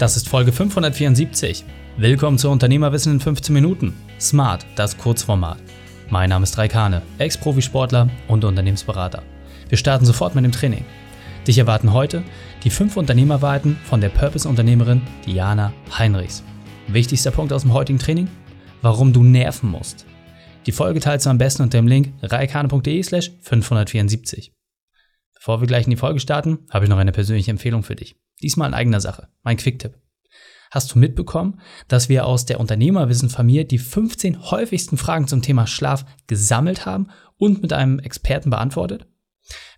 Das ist Folge 574. Willkommen zu Unternehmerwissen in 15 Minuten. Smart, das Kurzformat. Mein Name ist Raikane, Ex-Profisportler und Unternehmensberater. Wir starten sofort mit dem Training. Dich erwarten heute die fünf Unternehmerweiten von der Purpose-Unternehmerin Diana Heinrichs. Wichtigster Punkt aus dem heutigen Training? Warum du nerven musst. Die Folge teilst du am besten unter dem Link reikane.de slash 574. Bevor wir gleich in die Folge starten, habe ich noch eine persönliche Empfehlung für dich. Diesmal in eigener Sache. Mein Quicktipp. Hast du mitbekommen, dass wir aus der Unternehmerwissen-Familie die 15 häufigsten Fragen zum Thema Schlaf gesammelt haben und mit einem Experten beantwortet?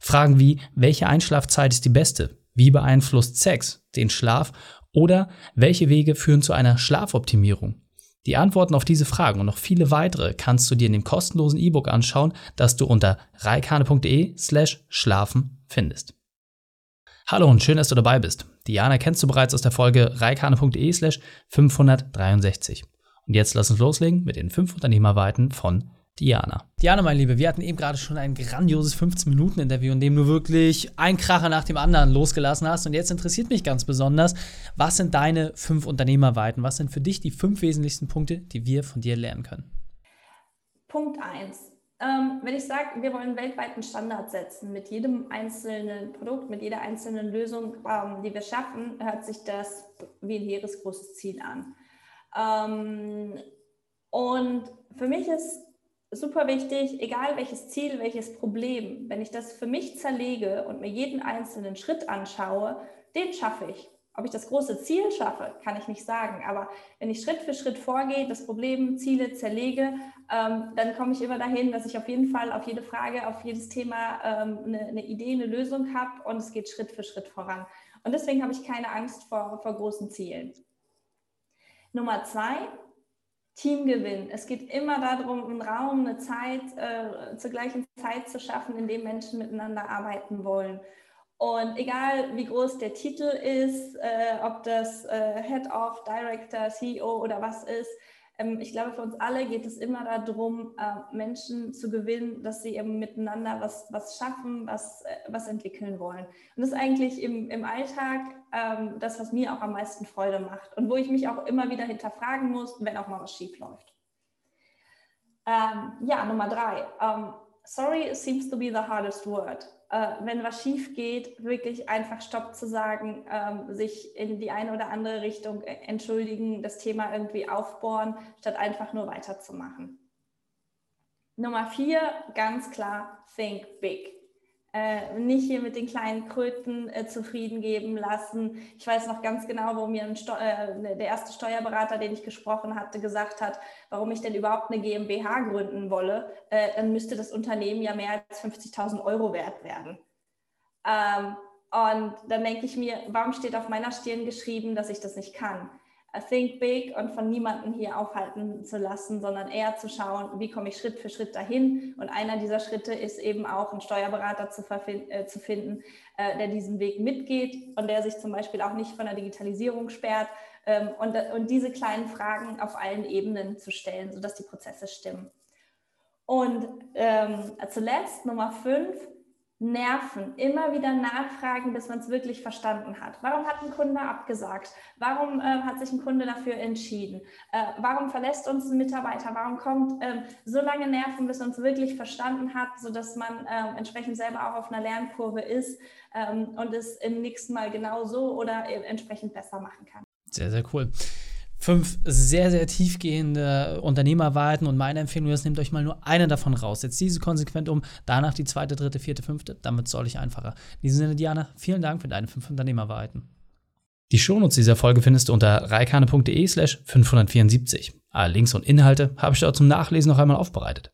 Fragen wie, welche Einschlafzeit ist die beste? Wie beeinflusst Sex den Schlaf? Oder welche Wege führen zu einer Schlafoptimierung? Die Antworten auf diese Fragen und noch viele weitere kannst du dir in dem kostenlosen E-Book anschauen, das du unter reikane.de slash schlafen findest. Hallo und schön, dass du dabei bist. Diana kennst du bereits aus der Folge reikane.de slash 563. Und jetzt lass uns loslegen mit den fünf Unternehmerweiten von Diana. Diana, meine Liebe, wir hatten eben gerade schon ein grandioses 15-Minuten-Interview, in dem du wirklich ein Kracher nach dem anderen losgelassen hast. Und jetzt interessiert mich ganz besonders, was sind deine fünf Unternehmerweiten? Was sind für dich die fünf wesentlichsten Punkte, die wir von dir lernen können? Punkt 1 ähm, wenn ich sage, wir wollen weltweiten Standard setzen mit jedem einzelnen Produkt, mit jeder einzelnen Lösung, ähm, die wir schaffen, hört sich das wie ein hehres großes Ziel an. Ähm, und für mich ist super wichtig, egal welches Ziel, welches Problem, wenn ich das für mich zerlege und mir jeden einzelnen Schritt anschaue, den schaffe ich. Ob ich das große Ziel schaffe, kann ich nicht sagen. Aber wenn ich Schritt für Schritt vorgehe, das Problem, Ziele zerlege, ähm, dann komme ich immer dahin, dass ich auf jeden Fall auf jede Frage, auf jedes Thema ähm, eine, eine, Idee, eine Lösung habe und es geht Schritt für Schritt voran. Und deswegen habe ich keine Angst vor, vor großen Zielen. Nummer zwei, Teamgewinn. Es geht immer darum, einen Raum, eine Zeit äh, zur gleichen Zeit zu schaffen, in dem Menschen miteinander arbeiten wollen. Und egal wie groß der Titel ist, äh, ob das äh, Head of, Director, CEO oder was ist, ich glaube, für uns alle geht es immer darum, äh, Menschen zu gewinnen, dass sie eben miteinander was, was schaffen, was, äh, was entwickeln wollen. Und das ist eigentlich im, im Alltag ähm, das, was mir auch am meisten Freude macht und wo ich mich auch immer wieder hinterfragen muss, wenn auch mal was schief läuft. Ähm, ja, Nummer drei. Sorry seems to be the hardest word äh, wenn was schief geht, wirklich einfach Stopp zu sagen, ähm, sich in die eine oder andere Richtung äh, entschuldigen, das Thema irgendwie aufbohren, statt einfach nur weiterzumachen. Nummer vier, ganz klar, think big äh, nicht hier mit den kleinen Kröten äh, zufrieden geben lassen. Ich weiß noch ganz genau, wo mir äh, ne, der erste Steuerberater, den ich gesprochen hatte, gesagt hat, warum ich denn überhaupt eine GmbH gründen wolle. Äh, dann müsste das Unternehmen ja mehr als 50.000 Euro wert werden. Ähm, und dann denke ich mir, warum steht auf meiner Stirn geschrieben, dass ich das nicht kann? Think Big und von niemandem hier aufhalten zu lassen, sondern eher zu schauen, wie komme ich Schritt für Schritt dahin. Und einer dieser Schritte ist eben auch einen Steuerberater zu, äh, zu finden, äh, der diesen Weg mitgeht und der sich zum Beispiel auch nicht von der Digitalisierung sperrt. Ähm, und, und diese kleinen Fragen auf allen Ebenen zu stellen, sodass die Prozesse stimmen. Und ähm, zuletzt Nummer fünf, nerven, immer wieder nachfragen, bis man es wirklich verstanden hat. Warum hat ein Kunde abgesagt? Warum äh, hat sich ein Kunde dafür entschieden? Äh, warum verlässt uns ein Mitarbeiter? Warum kommt ähm, so lange nerven, bis man es wirklich verstanden hat, sodass man äh, entsprechend selber auch auf einer Lernkurve ist ähm, und es im nächsten Mal genau so oder äh, entsprechend besser machen kann. Sehr, sehr cool fünf sehr, sehr tiefgehende Unternehmerwahrheiten und meine Empfehlung ist, nehmt euch mal nur eine davon raus. Setzt diese konsequent um, danach die zweite, dritte, vierte, fünfte, damit soll ich einfacher. In diesem Sinne, Diana, vielen Dank für deine fünf Unternehmerwahrheiten. Die Shownotes dieser Folge findest du unter reikane.de slash 574. Alle Links und Inhalte habe ich dort zum Nachlesen noch einmal aufbereitet.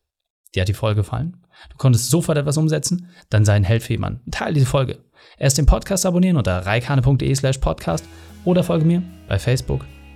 Dir hat die Folge gefallen? Du konntest sofort etwas umsetzen? Dann sei ein Held für jemanden. Teil diese Folge. Erst den Podcast abonnieren unter reikane.de slash podcast oder folge mir bei Facebook,